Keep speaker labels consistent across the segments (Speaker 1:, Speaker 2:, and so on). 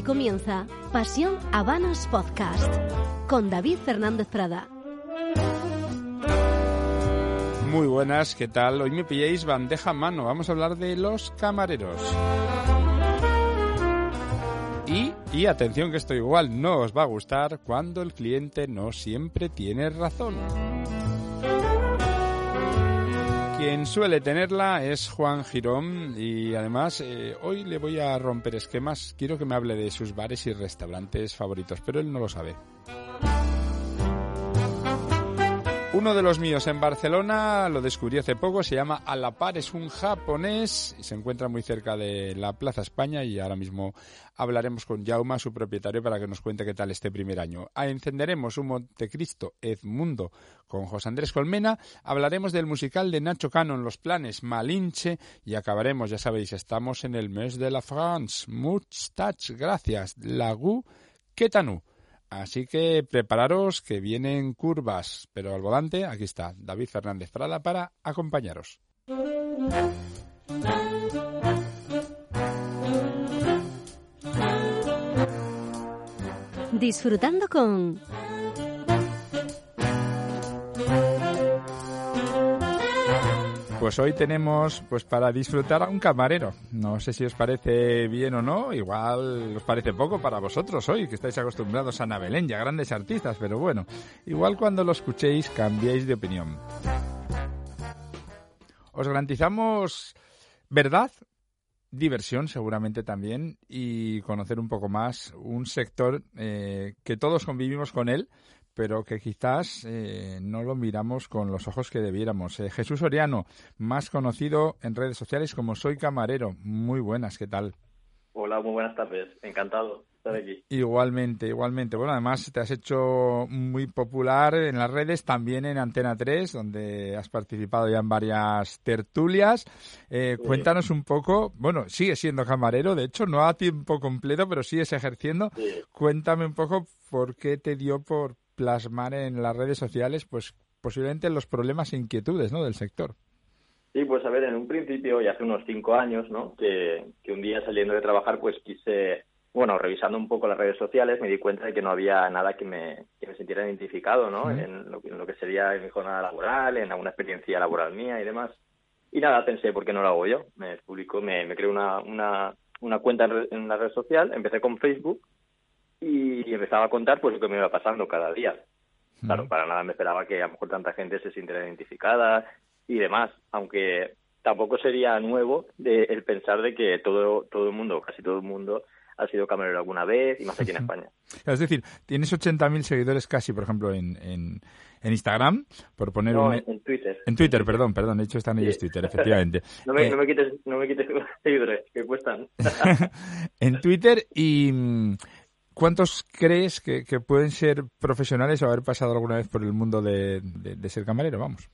Speaker 1: Aquí comienza Pasión Habanos Podcast con David Fernández Prada.
Speaker 2: Muy buenas, ¿qué tal? Hoy me pilláis bandeja a mano. Vamos a hablar de los camareros. Y, y atención que esto igual no os va a gustar cuando el cliente no siempre tiene razón. Quien suele tenerla es Juan Girón y además eh, hoy le voy a romper esquemas. Quiero que me hable de sus bares y restaurantes favoritos, pero él no lo sabe. Uno de los míos en Barcelona lo descubrí hace poco, se llama Alapar, es un japonés y se encuentra muy cerca de la Plaza España y ahora mismo hablaremos con Jauma, su propietario, para que nos cuente qué tal este primer año. Ah, encenderemos un Montecristo Edmundo con José Andrés Colmena, hablaremos del musical de Nacho Cano en los planes Malinche y acabaremos, ya sabéis, estamos en el mes de la France. Muchas gracias. Lagu Ketanu. Así que prepararos que vienen curvas, pero al volante, aquí está David Fernández Prada para acompañaros.
Speaker 1: Disfrutando con
Speaker 2: Pues hoy tenemos pues para disfrutar a un camarero. No sé si os parece bien o no, igual os parece poco para vosotros hoy, que estáis acostumbrados a Ana Belén y grandes artistas, pero bueno, igual cuando lo escuchéis cambiéis de opinión. Os garantizamos verdad, diversión seguramente también y conocer un poco más un sector eh, que todos convivimos con él, pero que quizás eh, no lo miramos con los ojos que debiéramos. Eh, Jesús Oriano, más conocido en redes sociales como Soy Camarero. Muy buenas, ¿qué tal?
Speaker 3: Hola, muy buenas tardes. Encantado estar aquí.
Speaker 2: Igualmente, igualmente. Bueno, además te has hecho muy popular en las redes, también en Antena 3, donde has participado ya en varias tertulias. Eh,
Speaker 3: Sí.
Speaker 2: Cuéntanos un poco, bueno, sigues siendo camarero, de hecho, no a tiempo completo, pero sigues ejerciendo.
Speaker 3: Sí.
Speaker 2: Cuéntame un poco por qué te dio por plasmar en las redes sociales, pues posiblemente los problemas e inquietudes ¿no? del sector.
Speaker 3: Sí, pues a ver, en un principio, y hace unos cinco años, ¿no? Que, que un día saliendo de trabajar, pues quise, bueno, revisando un poco las redes sociales, me di cuenta de que no había nada que me, que me sintiera identificado, ¿no?
Speaker 2: Ujú.
Speaker 3: en, lo, que- en lo que sería mi jornada laboral, en alguna experiencia laboral mía y demás. Y nada, pensé, ¿por qué no lo hago yo? Me publico, me, me creo una, una, una cuenta en, re- en la red social, empecé con Facebook y empezaba a contar pues lo que me iba pasando cada día. Claro, para nada me esperaba que a lo mejor tanta gente se sintiera identificada y demás, aunque tampoco sería nuevo de, el pensar de que todo, todo el mundo, casi todo el mundo, ha sido camarero alguna vez y más aquí en España.
Speaker 2: Es decir, tienes 80.000 seguidores casi, por ejemplo, en, en, en Instagram, por poner
Speaker 3: No,
Speaker 2: un...
Speaker 3: en, en Twitter.
Speaker 2: En Twitter, perdón, perdón, he dicho están ellos
Speaker 3: Sí.
Speaker 2: Twitter, efectivamente.
Speaker 3: No me,
Speaker 2: Eh,
Speaker 3: no me quites, no me quites seguidores, que cuestan.
Speaker 2: en Twitter y ¿cuántos crees que, que pueden ser profesionales o haber pasado alguna vez por el mundo de, de- de ser camarero? Vamos.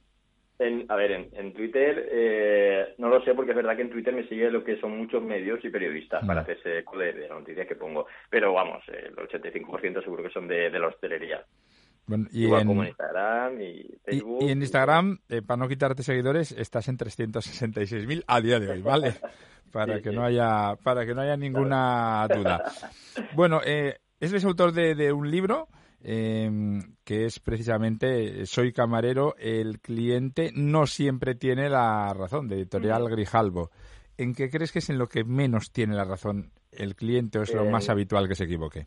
Speaker 3: En- a ver, en, en Twitter eh, no lo sé porque es verdad que en Twitter me sigue lo que son muchos medios y periodistas para hacerse eco de, de las noticias que pongo. Pero vamos, eh, el 85% seguro que son de, de la hostelería.
Speaker 2: Bueno, y,
Speaker 3: Igual
Speaker 2: en,
Speaker 3: como en Instagram y
Speaker 2: y-
Speaker 3: Facebook.
Speaker 2: y en Instagram, eh, para no quitarte seguidores, estás en 366.000 a día de hoy, ¿vale? Para
Speaker 3: Sí,
Speaker 2: que
Speaker 3: sí.
Speaker 2: no haya para que no haya ninguna duda. Bueno, eh, eres autor de, de un libro eh, que es precisamente Soy camarero, el cliente no siempre tiene la razón, de editorial Grijalbo. ¿En qué crees que es en lo que menos tiene la razón el cliente o es lo
Speaker 3: Eh,
Speaker 2: más habitual que se equivoque?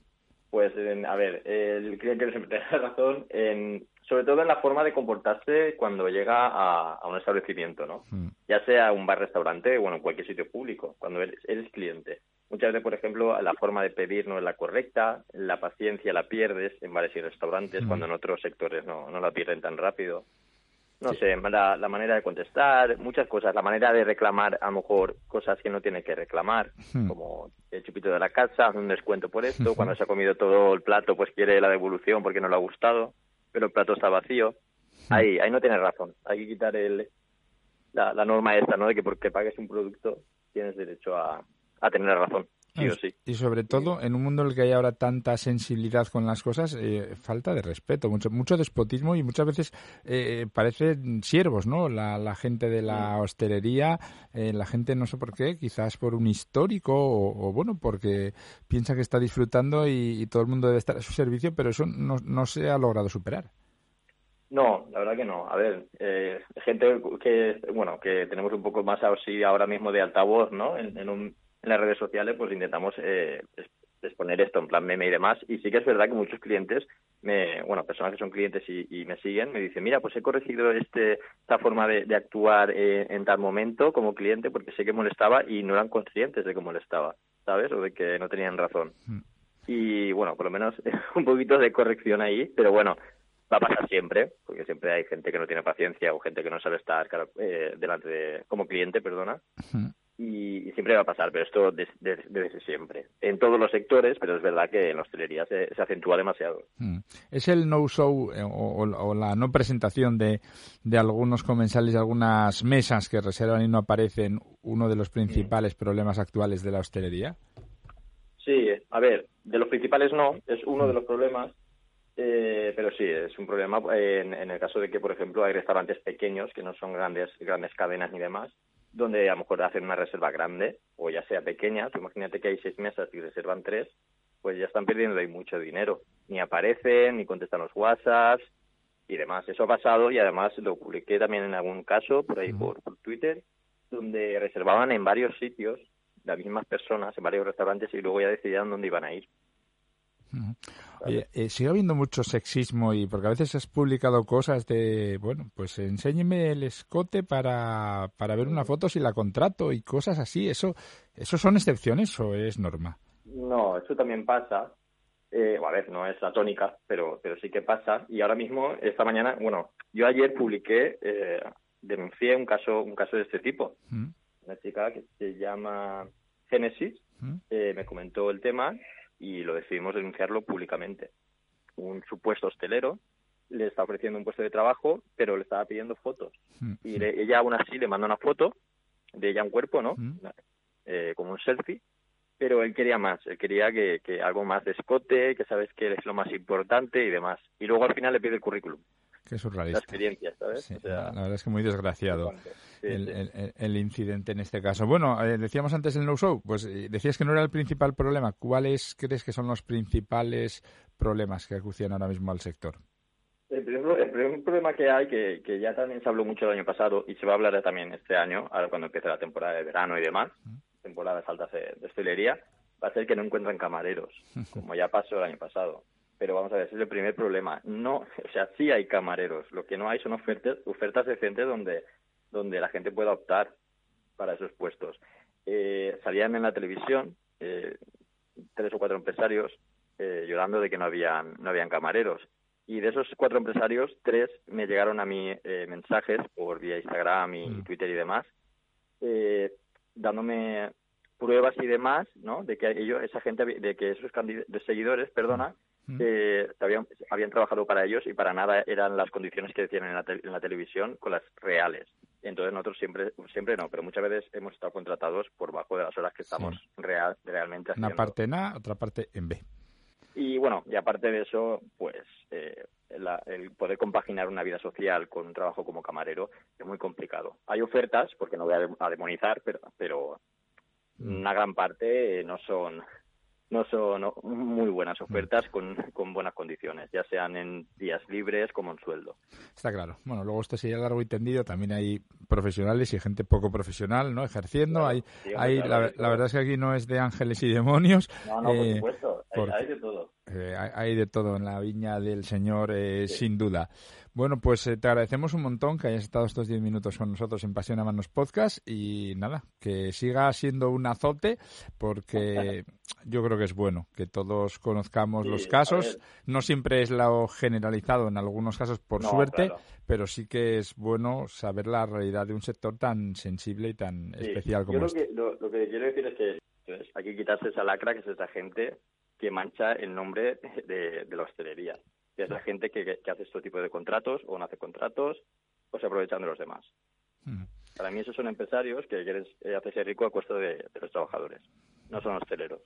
Speaker 3: Pues, en- a ver, el cliente siempre tiene razón, en, sobre todo en la forma de comportarse cuando llega a, a un establecimiento, ¿no?
Speaker 2: Mm.
Speaker 3: Ya sea un bar, restaurante o en cualquier sitio público, cuando eres, eres cliente. Muchas veces, por ejemplo, la forma de pedir no es la correcta, la paciencia la pierdes en bares y restaurantes,
Speaker 2: Mm.
Speaker 3: cuando en otros sectores no, no la pierden tan rápido. No sé, la, la, manera de contestar, muchas cosas, la manera de reclamar a lo mejor cosas que no tiene que reclamar, hmm. como el chupito de la casa, un descuento por esto, cuando se ha comido todo el plato pues quiere la devolución porque no le ha gustado, pero el plato está vacío. Hmm. Ahí, ahí no tiene razón, hay que quitar el, la, la norma esta, ¿no? De que porque pagues un producto tienes derecho a, a tener razón.
Speaker 2: Y sobre todo, en un mundo en el que hay ahora tanta sensibilidad con las cosas, eh, falta de respeto, mucho, mucho despotismo y muchas veces eh, parecen siervos, ¿no? La, gente de la hostelería, eh, la gente no sé por qué, quizás por un histórico o, bueno, porque piensa que está disfrutando y, todo el mundo debe estar a su servicio, pero eso no, no se ha logrado superar.
Speaker 3: No, la verdad que no. A ver, gente que, bueno, que tenemos un poco más así ahora mismo de altavoz, ¿no? en un en las redes sociales pues intentamos eh, exponer esto en plan meme y demás. Y sí que es verdad que muchos clientes me bueno personas que son clientes y, me siguen me dicen mira pues he corregido este esta forma de, actuar eh, en tal momento como cliente porque sé que molestaba y no eran conscientes de que molestaba sabes o de que no tenían razón. Mm. y bueno por lo menos un poquito de corrección ahí pero bueno va a pasar siempre, porque siempre hay gente que no tiene paciencia o gente que no sabe estar eh, delante de, como cliente, perdona y, siempre va a pasar, pero esto desde, siempre. En todos los sectores, pero es verdad que en la hostelería se, acentúa demasiado.
Speaker 2: Mm. ¿Es el no-show eh, o, la no presentación de, de algunos comensales, de algunas mesas que reservan y no aparecen uno de los principales problemas actuales de la hostelería?
Speaker 3: Sí, a ver, de los principales no, es uno de los problemas, eh, pero sí, es un problema en, en, el caso de que, por ejemplo, hay restaurantes pequeños que no son grandes, grandes cadenas ni demás, donde a lo mejor hacen una reserva grande o ya sea pequeña, imagínate que hay seis mesas y reservan tres, pues ya están perdiendo ahí mucho dinero. Ni aparecen, ni contestan los WhatsApps y demás. Eso ha pasado y además lo publiqué también en algún caso por ahí por, Twitter, donde reservaban en varios sitios las mismas personas, en varios restaurantes y luego ya decidían dónde iban a ir.
Speaker 2: Oye, eh, sigue habiendo mucho sexismo y porque a veces has publicado cosas de, bueno, pues enséñeme el escote para, para ver una foto si la contrato y cosas así. ¿Eso, eso son excepciones o es norma?
Speaker 3: No, eso también pasa. Eh, a ver, no es la tónica, pero, pero sí que pasa. Y ahora mismo, esta mañana, bueno, yo ayer publiqué, eh, denuncié un caso, un caso de este tipo. Mm. Una chica que se llama Génesis mm. eh, me comentó el tema y lo decidimos denunciarlo públicamente. Un supuesto hostelero le está ofreciendo un puesto de trabajo, pero le estaba pidiendo fotos. Mm, y ella aún así le manda una foto de ella en cuerpo, ¿no? Mm. Eh, como un selfie, pero él quería más, él quería que, que algo más de escote, que sabes que es lo más importante y demás. Y luego al final le pide el currículum.
Speaker 2: Qué surrealista.
Speaker 3: La
Speaker 2: verdad es que muy desgraciado el, incidente en este caso. Bueno, eh, decíamos antes el no-show, pues eh, decías que no era el principal problema. ¿Cuáles crees que son los principales problemas que acucian ahora mismo al sector?
Speaker 3: El primer, problema que hay, que, que, ya también se habló mucho el año pasado y se va a hablar también este año, ahora cuando empiece la temporada de verano y demás, temporadas altas de, de hostelería, va a ser que no encuentran camareros, como ya pasó el año pasado pero vamos a ver, ese es el primer problema. No, o sea, sí hay camareros, lo que no hay son ofertas, ofertas decentes donde, donde la gente pueda optar para esos puestos. Eh, salían en la televisión eh, tres o cuatro empresarios eh, llorando de que no habían, no habían camareros. Y de esos cuatro empresarios, tres me llegaron a mí eh, mensajes por vía Instagram y mm. Twitter y demás, eh, dándome pruebas y demás, ¿no? De que ellos, esa gente, de que esos seguidores, perdona, que habían, habían trabajado para ellos y para nada eran las condiciones que decían en la, en la televisión con las reales. Entonces nosotros siempre, siempre no, pero muchas veces hemos estado contratados por bajo de las horas que estamos real, realmente haciendo.
Speaker 2: Una parte en A, otra parte en B.
Speaker 3: Y bueno, y aparte de eso, pues eh, el poder compaginar una vida social con un trabajo como camarero es muy complicado. Hay ofertas, porque no voy a, demonizar, pero, pero mm. una gran parte no son no son muy buenas ofertas con, con, buenas condiciones, ya sean en días libres como en sueldo.
Speaker 2: Está claro. Bueno, luego esto sería largo y tendido. También hay profesionales y gente poco profesional, ¿no? Ejerciendo. hay, hay la, verdad es que aquí no es de ángeles y demonios.
Speaker 3: No, no, por eh, supuesto. Hay, de todo.
Speaker 2: Eh, hay, de todo en la viña del Señor, eh, sin duda.
Speaker 4: Bueno, pues eh, te agradecemos un montón que hayas estado estos 10 minutos con nosotros en Pasión a Manos Podcast y nada, que siga siendo un azote porque yo creo que es bueno que todos conozcamos los casos. No siempre es lo generalizado en algunos casos, por suerte, pero sí que es bueno saber la realidad de un sector tan sensible y tan especial como este.
Speaker 3: lo, que quiero decir es que hay que quitarse esa lacra que es esa gente que mancha el nombre de, la hostelería, que es la gente que, hace este tipo de contratos o no hace contratos o se aprovechan de los demás. Mm. Para mí esos son empresarios que quieren eh, hacerse rico a costa de, de los trabajadores, no son hosteleros.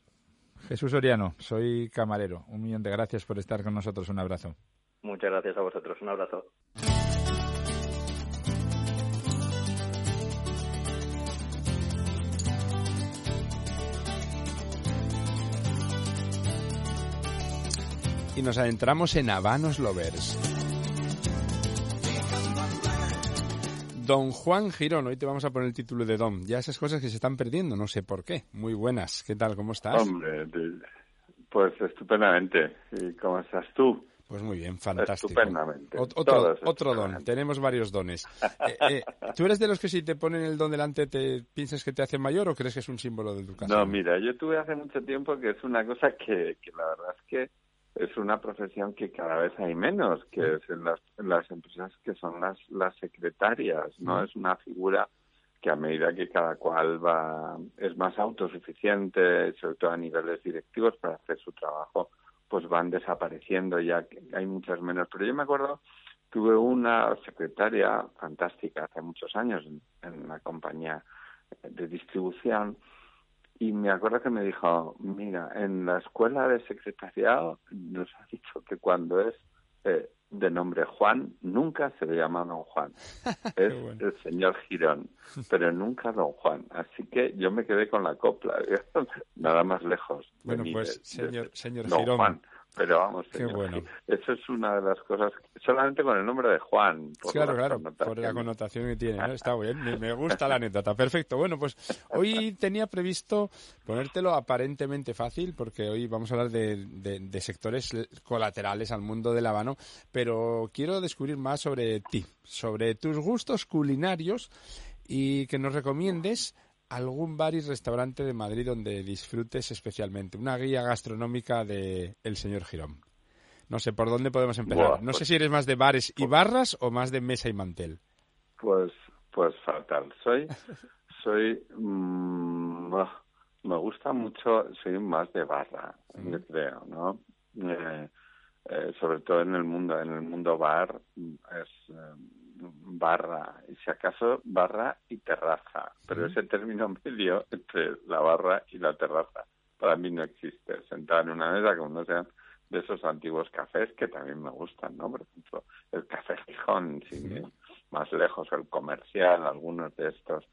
Speaker 4: Jesús Oriano, soy camarero. Un millón de gracias por estar con nosotros. Un abrazo.
Speaker 3: Muchas gracias a vosotros. Un abrazo.
Speaker 4: Y nos adentramos en Habanos Lovers. Don Juan Girón, hoy te vamos a poner el título de Don. Ya esas cosas que se están perdiendo, no sé por qué. Muy buenas, ¿qué tal? ¿Cómo estás?
Speaker 5: Hombre, pues estupendamente. ¿Y cómo estás tú?
Speaker 4: Pues muy bien, fantástico.
Speaker 5: Estupendamente.
Speaker 4: otro, otro don, tenemos varios dones. Eh, eh, ¿Tú eres de los que si te ponen el don delante te piensas que te hacen mayor o crees que es un símbolo de educación?
Speaker 5: No, mira, yo tuve hace mucho tiempo que es una cosa que, que la verdad es que es una profesión que cada vez hay menos, que es en las, las empresas que son las, las secretarias, ¿no? Es una figura que a medida que cada cual va es más autosuficiente, sobre todo a niveles directivos para hacer su trabajo, pues van desapareciendo ya que hay muchas menos. Pero yo me acuerdo, tuve una secretaria fantástica hace muchos años en una compañía de distribución y me acuerdo que me dijo, mira, en la escuela de secretariado nos ha dicho que cuando es eh, de nombre Juan, nunca se le llama don Juan. Es el señor Girón, pero nunca don Juan. Así que yo me quedé con la copla, nada más lejos.
Speaker 4: Bueno, pues, señor, señor Girón.
Speaker 5: Juan. Pero vamos, eso es una de las cosas, solamente con el nombre de Juan.
Speaker 4: claro, claro, por la connotación que tiene, está bien, me gusta la anécdota, perfecto. Bueno, pues hoy tenía previsto ponértelo aparentemente fácil, porque hoy vamos a hablar de, de, sectores colaterales al mundo del habano, pero quiero descubrir más sobre ti, sobre tus gustos culinarios y que nos recomiendes algún bar y restaurante de Madrid donde disfrutes especialmente. Una guía gastronómica de el señor Girón. No sé, ¿por dónde podemos empezar? no sé pues si eres más de bares y pues barras o más de mesa y mantel.
Speaker 5: Pues, pues fatal. Soy, soy, mm, me gusta mucho, soy más de barra, yo creo, ¿no? Eh, eh, sobre todo en el mundo, en el mundo bar, es, eh, barra, y si acaso barra y terraza, pero ese término medio entre la barra y la terraza para mí no existe. Sentar en una mesa como no sean de esos antiguos cafés que también me gustan, ¿no? Por ejemplo, el café Gijón, sin más lejos, el comercial, algunos de estos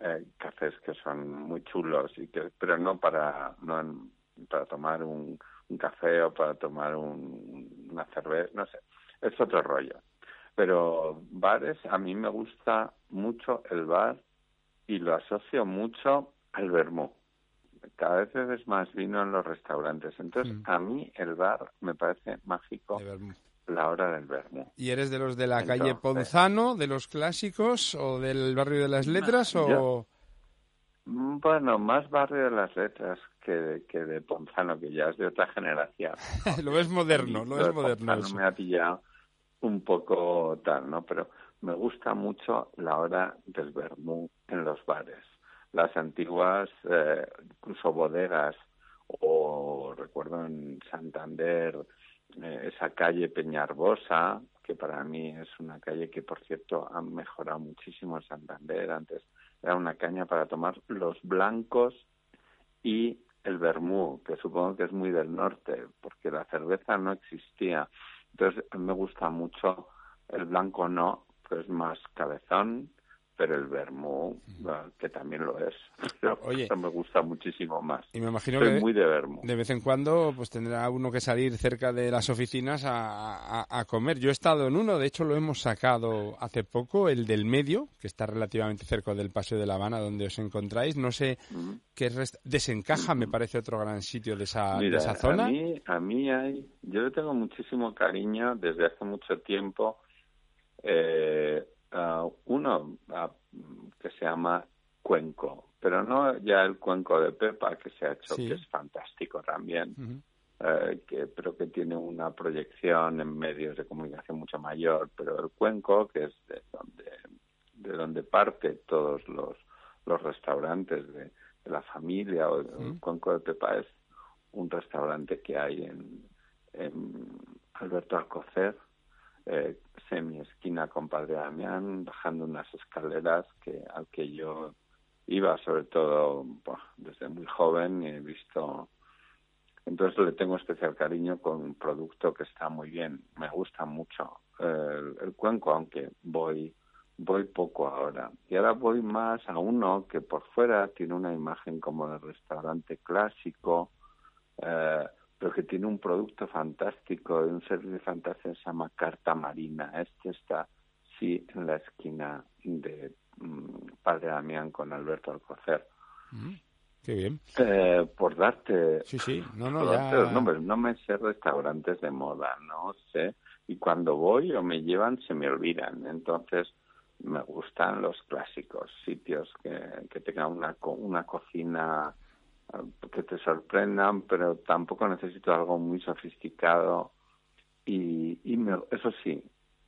Speaker 5: eh, cafés que son muy chulos y que, pero no para no para tomar un, un café o para tomar un, una cerveza, no sé, es otro rollo. Pero bares, a mí me gusta mucho el bar y lo asocio mucho al vermú. Cada vez es más vino en los restaurantes. Entonces, mm. a mí el bar me parece mágico la hora del vermú.
Speaker 4: ¿Y eres de los de la calle Ponzano, de los clásicos o del barrio de las letras o...?
Speaker 5: Mm, bueno, más barrio de las letras que de, que de Ponzano, que ya es de otra generación.
Speaker 4: lo es moderno, lo es moderno.
Speaker 5: me ha pillado un poco tal, ¿no? Pero me gusta mucho la hora del vermú en los bares. Las antiguas, eh, incluso bodegas, o recuerdo en Santander, eh, esa calle Peñarbosa, que para mí es una calle que, por cierto, ha mejorado muchísimo en Santander. Antes era una caña para tomar los blancos y el vermú, que supongo que es muy del norte, porque la cerveza no existía. Entonces me gusta mucho el blanco no, pues más cabezón, pero el vermú, que también lo es, pero Oye, me gusta muchísimo más.
Speaker 4: Y me imagino que
Speaker 5: muy de vermú.
Speaker 4: De vez en cuando pues tendrá uno que salir cerca de las oficinas a, a, comer. Yo he estado en uno, de hecho lo hemos sacado hace poco, el del medio, que está relativamente cerca del Paseo de La Habana, donde os encontráis. No sé qué desencaja, me parece otro gran sitio de esa, de esa zona.
Speaker 5: A mí, a mí hay, yo le tengo muchísimo cariño desde hace mucho tiempo Eh, ah, uno ah, que se llama Cuenco, pero no ya el Cuenco de Pepa que se ha hecho, que es fantástico también. Eh, que, pero que tiene una proyección en medios de comunicación mucho mayor, pero el Cuenco, que es de donde, de donde parte todos los, los restaurantes de, la familia, o el Cuenco de Pepa es un restaurante que hay en, en Alberto Alcocer, eh, semi esquina con Padre Damián, bajando unas escaleras que al que yo iba sobre todo desde muy joven y he visto entonces le tengo especial cariño con un producto que está muy bien, me gusta mucho el, cuenco, aunque voy voy poco ahora. Y ahora voy más a uno que por fuera tiene una imagen como de restaurante clásico, eh, pero que tiene un producto fantástico, un servicio fantástico, se llama Carta Marina. Este está, sí, en la esquina de mm, Padre Damián con Alberto Alcocer.
Speaker 4: Mm. Qué bien.
Speaker 5: Eh, por darte.
Speaker 4: Sí, sí, no, no,
Speaker 5: no me sé restaurantes de moda, no sé. Y cuando voy o me llevan, se me olvidan. Entonces, me gustan los clásicos, sitios que, que tengan una, una cocina que te sorprendan, pero tampoco necesito algo muy sofisticado. Y, y eso sí,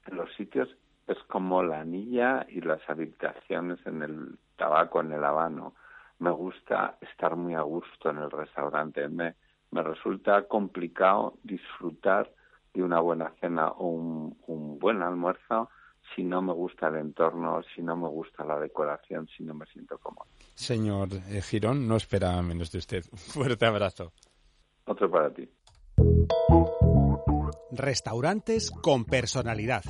Speaker 5: en los sitios es como la anilla y las habitaciones en el tabaco, en el habano me gusta estar muy a gusto en el restaurante. Me, me resulta complicado disfrutar de una buena cena o un, un buen almuerzo si no me gusta el entorno, si no me gusta la decoración, si no me siento cómodo.
Speaker 4: Señor eh, Girón, no esperaba menos de usted. Un fuerte abrazo.
Speaker 5: Otro para ti.
Speaker 6: Restaurantes con personalidad.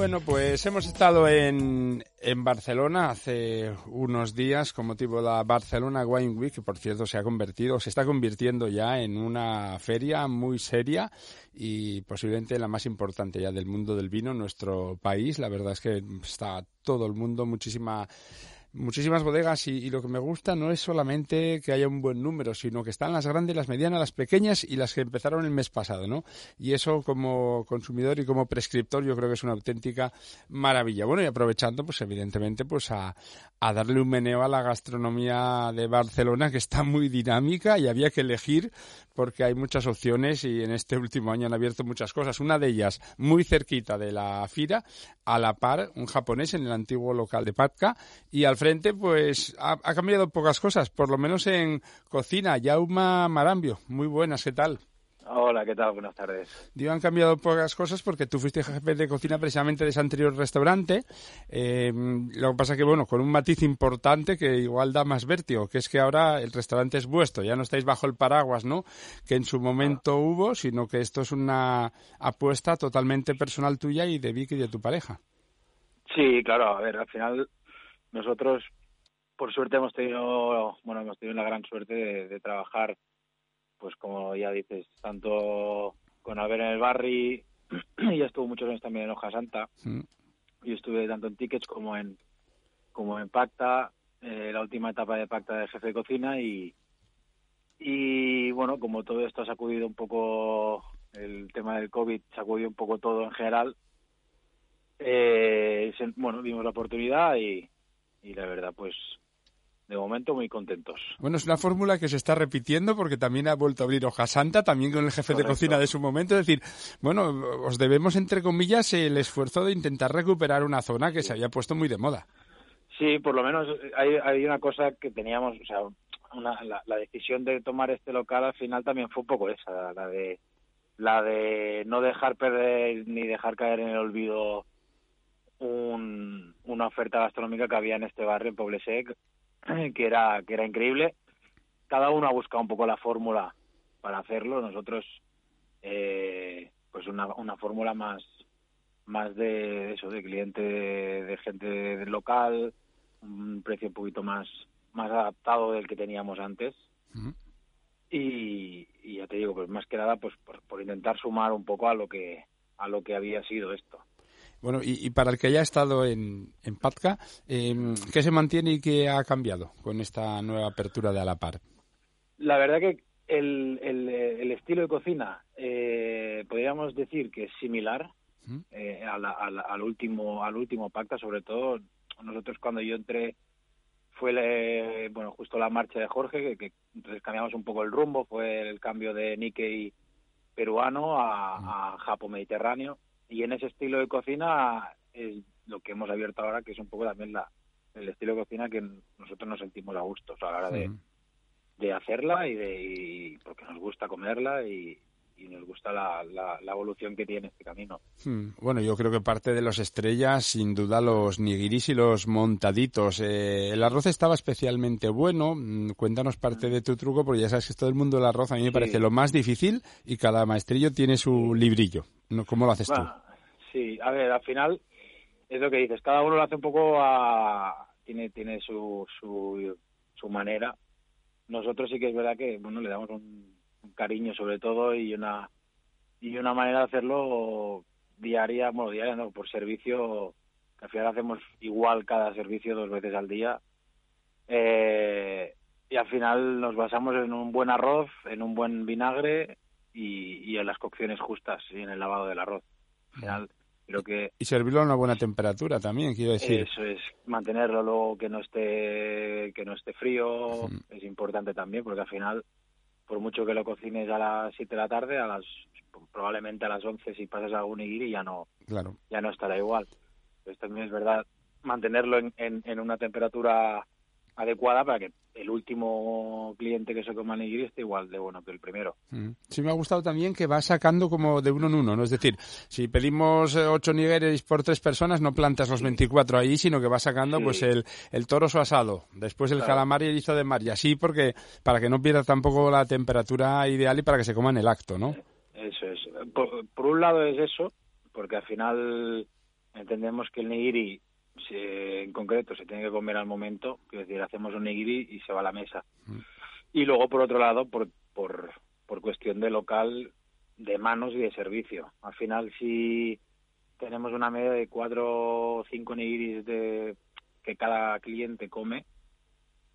Speaker 4: Bueno, pues hemos estado en, en Barcelona hace unos días con motivo de la Barcelona Wine Week, que por cierto se ha convertido, se está convirtiendo ya en una feria muy seria y posiblemente la más importante ya del mundo del vino en nuestro país. La verdad es que está todo el mundo, muchísima muchísimas bodegas y, lo que me gusta no es solamente que haya un buen número, sino que están las grandes, las medianas, las pequeñas y las que empezaron el mes pasado, ¿no? Y eso como consumidor y como prescriptor yo creo que es una auténtica maravilla. Bueno, y aprovechando, pues evidentemente, pues a, a darle un meneo a la gastronomía de Barcelona que está muy dinámica y había que elegir porque hay muchas opciones y en este último año han abierto muchas cosas. Una de ellas muy cerquita de la Fira, a la par, un japonés en el antiguo local de Patka y al frente pues ha, cambiado pocas cosas, por lo menos en cocina. Yauma Marambio, muy buenas, ¿qué tal?
Speaker 7: Hola, ¿qué tal? Buenas tardes.
Speaker 4: Digo, han cambiado pocas cosas porque tú fuiste jefe de cocina precisamente de ese anterior restaurante. Eh, lo que pasa que, bueno, con un matiz importante que igual da más vértigo, que es que ahora el restaurante es vuestro, ya no estáis bajo el paraguas, ¿no? Que en su momento hubo, sino que esto es una apuesta totalmente personal tuya y de Vicky y de tu pareja.
Speaker 7: Sí, claro, a ver, al final nosotros, por suerte, hemos tenido, bueno, hemos tenido la gran suerte de, trabajar, pues como ya dices, tanto con Albert en el Barri, y estuvo muchos años también en Hoja Santa, mm. y estuve tanto en Tickets como en como en Pacta, eh, la última etapa de Pacta de jefe de cocina y y bueno, como todo esto ha sacudido un poco el tema del COVID, sacudió un poco todo en general, eh, bueno, dimos la oportunidad y, y la verdad, pues de momento muy contentos.
Speaker 4: Bueno, es una fórmula que se está repitiendo porque también ha vuelto a abrir Hoja Santa, también con el jefe de cocina de su momento. Es decir, bueno, os debemos, entre comillas, el esfuerzo de intentar recuperar una zona que se había puesto muy de moda.
Speaker 7: Sí, por lo menos hay, hay una cosa que teníamos, o sea, una, la, la, decisión de tomar este local al final también fue un poco esa, la de la de no dejar perder ni dejar caer en el olvido un, una oferta gastronómica que había en este barrio, en Poblesec, que era, que era increíble. Cada uno ha buscado un poco la fórmula para hacerlo. Nosotros, eh, pues una, una fórmula más, más de eso, de cliente, de, gente local, un precio un poquito más, más adaptado del que teníamos antes. y, y, ya te digo, pues más que nada, pues por, por intentar sumar un poco a lo que a lo que había sido esto.
Speaker 4: Bueno, y, para el que haya estado en, en Patka, em, ¿qué se mantiene y qué ha cambiado con esta nueva apertura de Alapar?
Speaker 7: La verdad que el, el, el estilo de cocina, eh, podríamos decir que es similar eh, a la- a la- al último al último pacta, sobre todo nosotros cuando yo entré fue le- bueno justo la marcha de Jorge, que, que entonces cambiamos un poco el rumbo, fue el cambio de Nikkei peruano a, a Japo mediterráneo y en ese estilo de cocina es lo que hemos abierto ahora, que es un poco también la el estilo de cocina que nosotros nos sentimos a gusto a la hora de, de hacerla y de y porque nos gusta comerla y, y nos gusta la, la, la evolución que tiene este camino.
Speaker 4: Hmm, Bueno, yo creo que parte de los estrellas, sin duda, los nigiris y los montaditos. Eh, el arroz estaba especialmente bueno. Mm, Cuéntanos parte de tu truco, porque ya sabes que todo el mundo del arroz a mí me
Speaker 7: Sí.
Speaker 4: parece lo más difícil y cada maestrillo tiene su librillo. ¿No? ¿Cómo lo haces
Speaker 7: Bueno, sí, a ver, al final es lo que dices, cada uno lo hace un poco a... tiene tiene su, su, su manera. Nosotros sí que es verdad que, bueno, le damos un, un cariño sobre todo y una y una manera de hacerlo diaria, bueno, diaria no, por servicio, que al final hacemos igual cada servicio dos veces al día. Eh, y al final nos basamos en un buen arroz, en un buen vinagre y, y en las cocciones justas y en el lavado del arroz. Al final creo que?
Speaker 4: Y servirlo a una buena temperatura también, quiero decir.
Speaker 7: eso es mantenerlo luego que no esté que no esté frío es importante también porque al final por mucho que lo cocines a las 7 de la tarde a las probablemente a las 11 si pasas algún nigiri ya no
Speaker 4: Claro.
Speaker 7: ya no estará igual pues también es verdad mantenerlo en, en, en una temperatura adecuada para que el último cliente que se coma nigiri esté igual de bueno que el primero
Speaker 4: Mm. Sí me ha gustado también que va sacando como de uno en uno, ¿no? Es decir, si pedimos eh, ocho nigeris por tres personas, no plantas los 24 ahí, sino que va sacando
Speaker 7: Sí.
Speaker 4: pues el, el toro su asado, después el
Speaker 7: Claro.
Speaker 4: calamar y el hizo de mar, y así porque para que no pierda tampoco la temperatura ideal y para que se coma en el acto, ¿no?
Speaker 7: Eso es. Por, por un lado es eso, porque al final entendemos que el nigiri se- en concreto se tiene que comer al momento, es decir, hacemos un nigiri y se va a la mesa. Y luego, por otro lado, por, por, por cuestión de local, de manos y de servicio. Al final, si tenemos una media de cuatro o cinco nigiris de, que cada cliente come,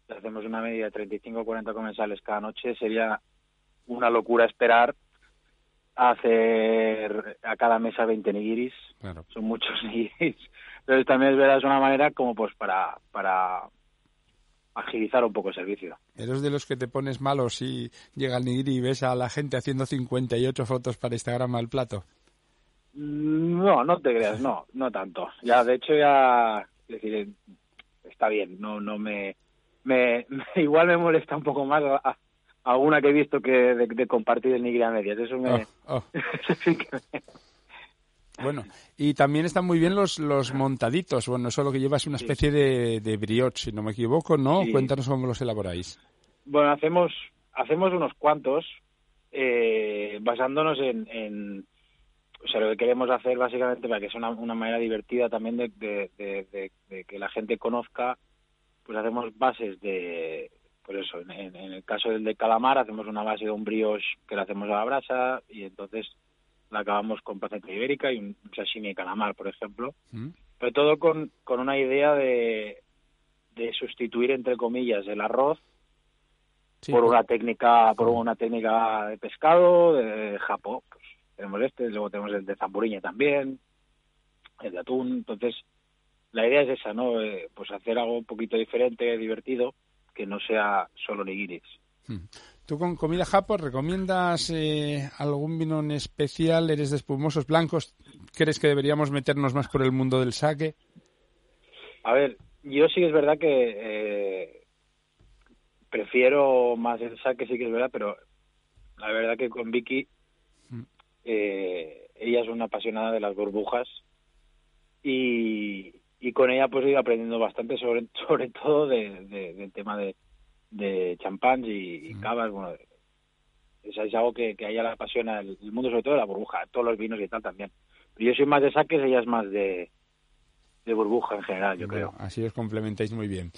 Speaker 7: hacemos una media de 35 o 40 comensales cada noche, sería una locura esperar hacer a cada mesa 20 nigiris.
Speaker 4: Claro.
Speaker 7: Son muchos nigiris. Entonces también es verdad, es una manera como pues para, para agilizar un poco el servicio.
Speaker 4: Eres de los que te pones malo si llega el nigiri y ves a la gente haciendo 58 fotos para Instagram al plato.
Speaker 7: Mm, No, no te creas, no, no tanto. Ya, de hecho, ya, es decir, está bien, no, no me, me, igual me molesta un poco más a- alguna que he visto que de, de compartir el nigiri a medias. Eso me,
Speaker 4: Oh, oh.
Speaker 7: que me-
Speaker 4: Bueno, y también están muy bien los, los montaditos. Bueno, eso lo que lleva es una
Speaker 7: Sí.
Speaker 4: especie de, de brioche, si no me equivoco, ¿no?
Speaker 7: Sí.
Speaker 4: Cuéntanos cómo los elaboráis.
Speaker 7: Bueno, hacemos, hacemos unos cuantos eh, basándonos en, en, o sea, lo que queremos hacer básicamente para que sea una, una manera divertida también de que la gente conozca, pues hacemos bases de, por eso, en, en- en el caso del de calamar hacemos una base de un brioche que la hacemos a la brasa y entonces la acabamos con placenta ibérica y un sashimi de calamar, por ejemplo.
Speaker 4: ¿Mm?
Speaker 7: pero todo con, con una idea de, de sustituir entre comillas el arroz
Speaker 4: Sí,
Speaker 7: por
Speaker 4: pues-
Speaker 7: una técnica por una técnica de pescado de japo pues tenemos este luego tenemos el de zamburiña también el de atún. Entonces la idea es esa no Eh, pues hacer algo un poquito diferente divertido que no sea solo nigiris
Speaker 4: Mm. ¿Tú con comida japo recomiendas eh, algún vino en especial? ¿Eres de espumosos blancos? ¿Crees que deberíamos meternos más por el mundo del sake?
Speaker 7: A ver, yo sí que es verdad que eh, prefiero más el saque, sí que es verdad, pero la verdad que con Vicky,
Speaker 4: Mm.
Speaker 7: eh, ella es una apasionada de las burbujas y, y con ella pues he ido aprendiendo bastante sobre, sobre todo de, de- del tema de, de champán y, y cavas, bueno, es, es algo que, que a ella le apasiona el, el mundo sobre todo de la burbuja, todos los vinos y tal también. Pero yo soy más de saques, ella es más de, de burbuja en general, yo creo.
Speaker 4: Así os complementáis muy bien.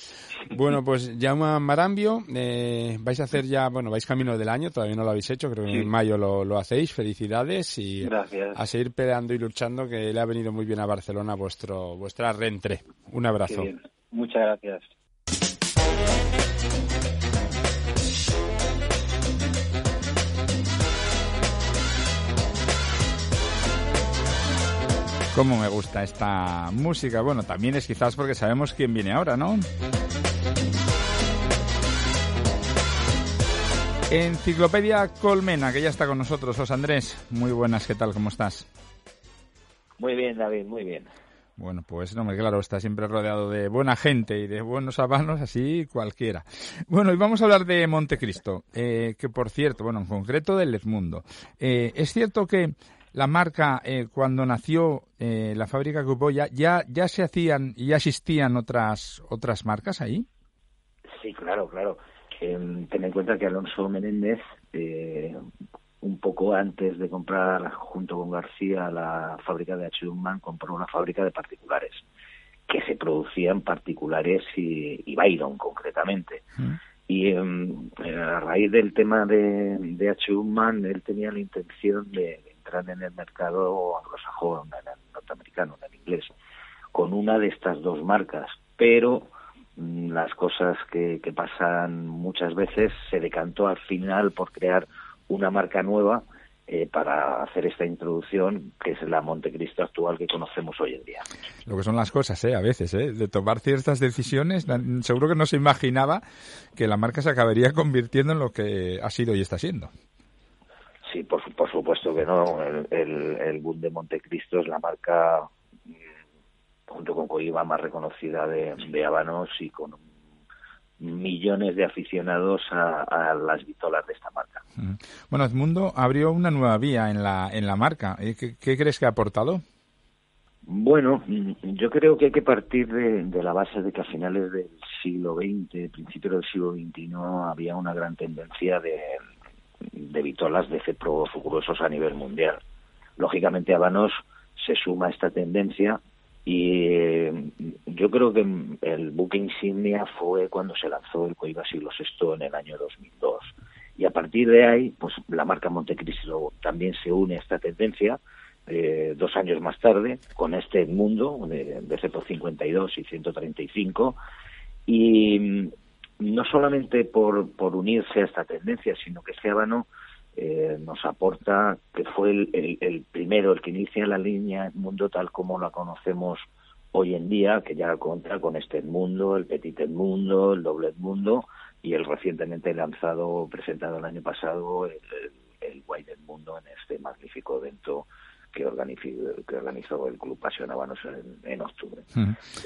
Speaker 4: Bueno, pues Jaume Marambio, eh, vais a hacer ya, bueno, vais camino del año, todavía no lo habéis hecho, creo que
Speaker 7: Sí.
Speaker 4: en mayo lo, lo hacéis, felicidades y
Speaker 7: Gracias.
Speaker 4: a seguir peleando y luchando que le ha venido muy bien a Barcelona vuestro vuestra reentré. Un abrazo.
Speaker 7: Muchas gracias.
Speaker 4: Cómo me gusta esta música. Bueno, también es quizás porque sabemos quién viene ahora, ¿no? Enciclopedia Colmena, que ya está con nosotros. José Andrés, muy buenas, ¿qué tal? ¿Cómo estás?
Speaker 8: Muy bien, David, muy bien.
Speaker 4: Bueno, pues no, claro, está siempre rodeado de buena gente y de buenos habanos, así cualquiera. Bueno, y vamos a hablar de Montecristo, eh, que por cierto, bueno, en concreto del Edmundo. Eh, es cierto que la marca, eh, cuando nació eh, la fábrica que ya, ya, se hacían y ya existían otras, otras marcas ahí.
Speaker 8: Sí, claro, claro. ten en cuenta que Alonso Menéndez, eh, un poco antes de comprar junto con García la fábrica de H. compró una fábrica de particulares que se producían particulares y, y Byron concretamente. Mm. Y em, a raíz del tema de, de H. él tenía la intención de entrar en el mercado anglosajón, en el norteamericano, en el inglés, con una de estas dos marcas. Pero mm, las cosas que, que pasan muchas veces se decantó al final por crear una marca nueva eh, para hacer esta introducción, que es la Montecristo actual que conocemos hoy en día.
Speaker 4: Lo que son las cosas, ¿eh? A veces, ¿eh? De tomar ciertas decisiones, seguro que no se imaginaba que la marca se acabaría convirtiendo en lo que ha sido y está siendo.
Speaker 8: Sí, por, por supuesto que no. El, el, el boom de Montecristo es la marca, mm, junto con Coiba, más reconocida de, de Habanos y con millones de aficionados a, las vitolas de esta marca.
Speaker 4: Bueno, Edmundo abrió una nueva vía en la, en la marca. ¿Qué, qué crees que ha aportado?
Speaker 8: Bueno, yo creo que hay que partir de, la base de que a finales del siglo XX, principios del siglo XXI, había una gran tendencia de, de vitolas de cepro fugurosos a nivel mundial. Lógicamente, Habanos se suma a esta tendencia y eh, yo creo que el buque insignia fue cuando se lanzó el Coiba Siglo VI en el año 2002. Y a partir de ahí, pues la marca Montecristo también se une a esta tendencia, eh, dos años más tarde, con este mundo de, de 52 y 135. Y no solamente por, por unirse a esta tendencia, sino que este habano eh, nos aporta que fue el, el, primero, el que inicia la línea Mundo tal como la conocemos hoy en día, que ya cuenta con este Mundo, el Petit Mundo, el Doble Mundo y el recientemente lanzado, presentado el año pasado, el, el, White Mundo en este magnífico evento que organizó, que organizó el Club Pasión en, en octubre.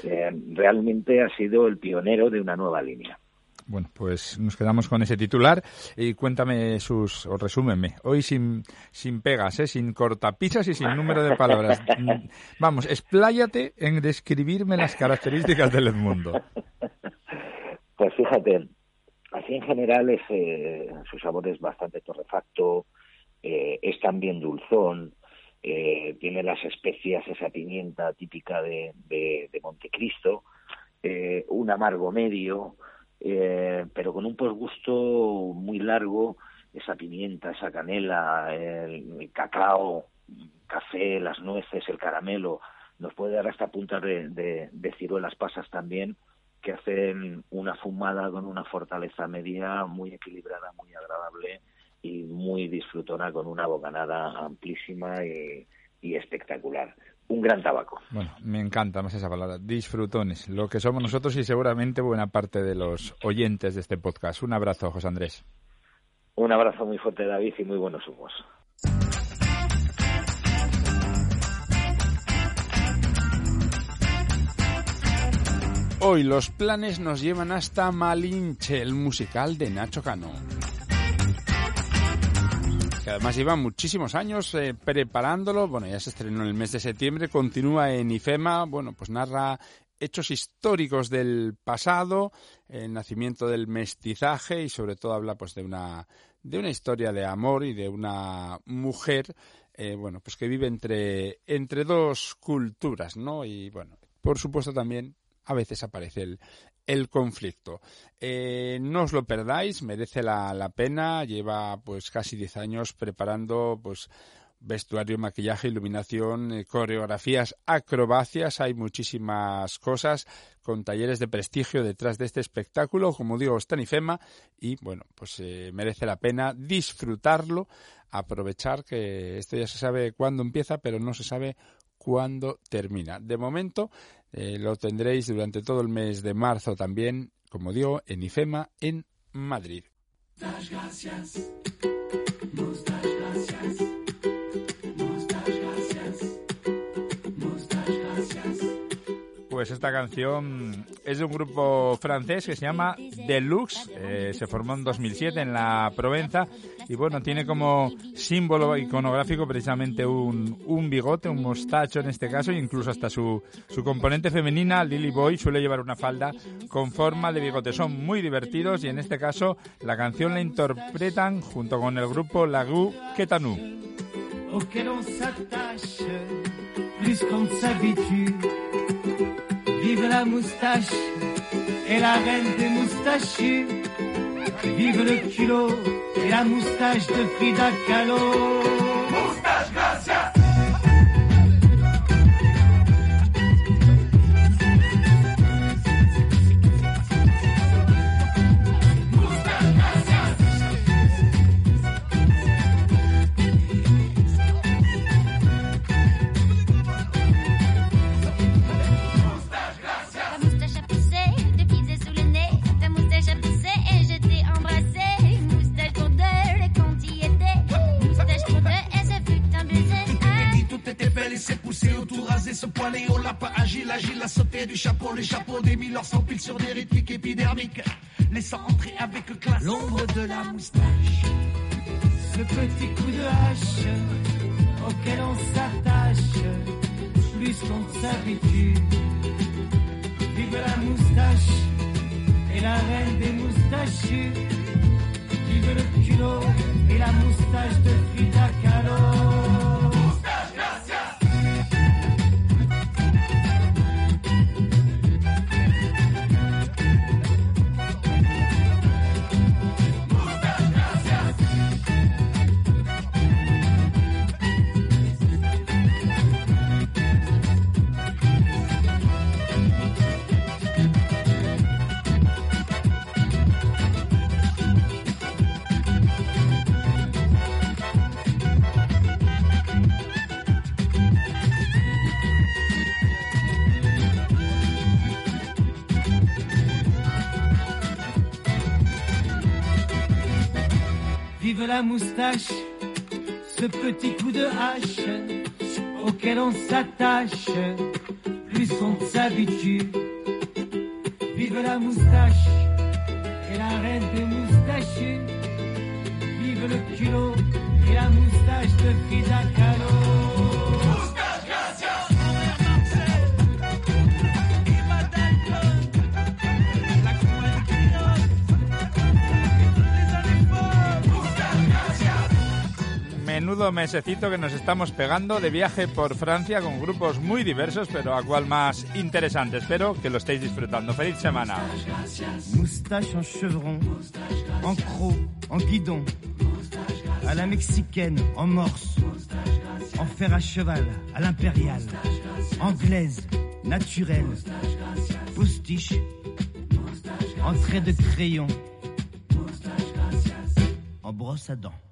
Speaker 8: Eh, realmente ha sido el pionero de una nueva línea.
Speaker 4: Bueno, pues nos quedamos con ese titular y cuéntame sus, o resúmeme. Hoy sin, sin pegas, ¿eh? sin cortapisas y sin número de palabras. Vamos, expláyate en describirme las características del Edmundo.
Speaker 8: Pues fíjate, así en general es, eh, su sabor es bastante torrefacto, eh, es también dulzón, eh, tiene las especias, esa pimienta típica de, de, de Montecristo, eh, un amargo medio, eh, pero con un posgusto muy largo, esa pimienta, esa canela, el, cacao, café, las nueces, el caramelo, nos puede dar hasta puntas de, de, ciruelas pasas también, que hacen una fumada con una fortaleza media muy equilibrada, muy agradable y muy disfrutona con una bocanada amplísima y espectacular un gran tabaco.
Speaker 4: Bueno, me encanta más esa palabra, disfrutones, lo que somos nosotros y seguramente buena parte de los oyentes de este podcast. Un abrazo, José Andrés.
Speaker 8: Un abrazo muy fuerte, David, y muy buenos humos.
Speaker 4: Hoy los planes nos llevan hasta Malinche, el musical de Nacho Cano que además lleva muchísimos años eh, preparándolo. Bueno, ya se estrenó en el mes de septiembre, continúa en IFEMA, bueno, pues narra hechos históricos del pasado, el nacimiento del mestizaje y sobre todo habla pues de una de una historia de amor y de una mujer eh, bueno pues que vive entre entre dos culturas no y bueno por supuesto también a veces aparece el, el conflicto. Eh, no os lo perdáis, merece la, pena. Lleva pues casi 10 años preparando pues vestuario, maquillaje, iluminación, eh, coreografías, acrobacias. Hay muchísimas cosas con talleres de prestigio detrás de este espectáculo. Como digo, está en IFEMA y bueno, pues eh, merece la pena disfrutarlo, aprovechar que esto ya se sabe cuándo empieza, pero no se sabe
Speaker 2: cuándo termina. De momento eh, lo tendréis durante todo el mes de marzo también, como digo, en IFEMA en Madrid. Pues esta canción es de un grupo francés que se llama Deluxe, eh, se formó en 2007 en la Provenza y bueno, tiene como símbolo iconográfico precisamente un, un bigote, un mostacho en este caso, e incluso hasta su, su componente femenina, Lily Boy, suele llevar una falda con forma de bigote. Son muy divertidos y en este caso la canción la interpretan junto con el grupo Lagu Ketanu.
Speaker 9: Vive la moustache et la reine des moustachus. Vive le culot et la moustache de Frida Kahlo.
Speaker 10: Les chapeaux des mille sur moustache, ce petit coup de hache auquel on s'attache, plus on s'habitue. Vive la moustache et la reine des moustachus. Vive le culot et la moustache de Frida.
Speaker 2: Menudo mesecito que nos estamos pegando de viaje por Francia con grupos muy diversos, pero a cual más interesante. Espero que lo estéis disfrutando. ¡Feliz semana!
Speaker 9: Moustache en chevron, en croc, en guidon, à la mexicaine, en morse, en fer à cheval, à l'impériale, anglaise, naturelle, postiche, en trait de crayon, en brosse à dents.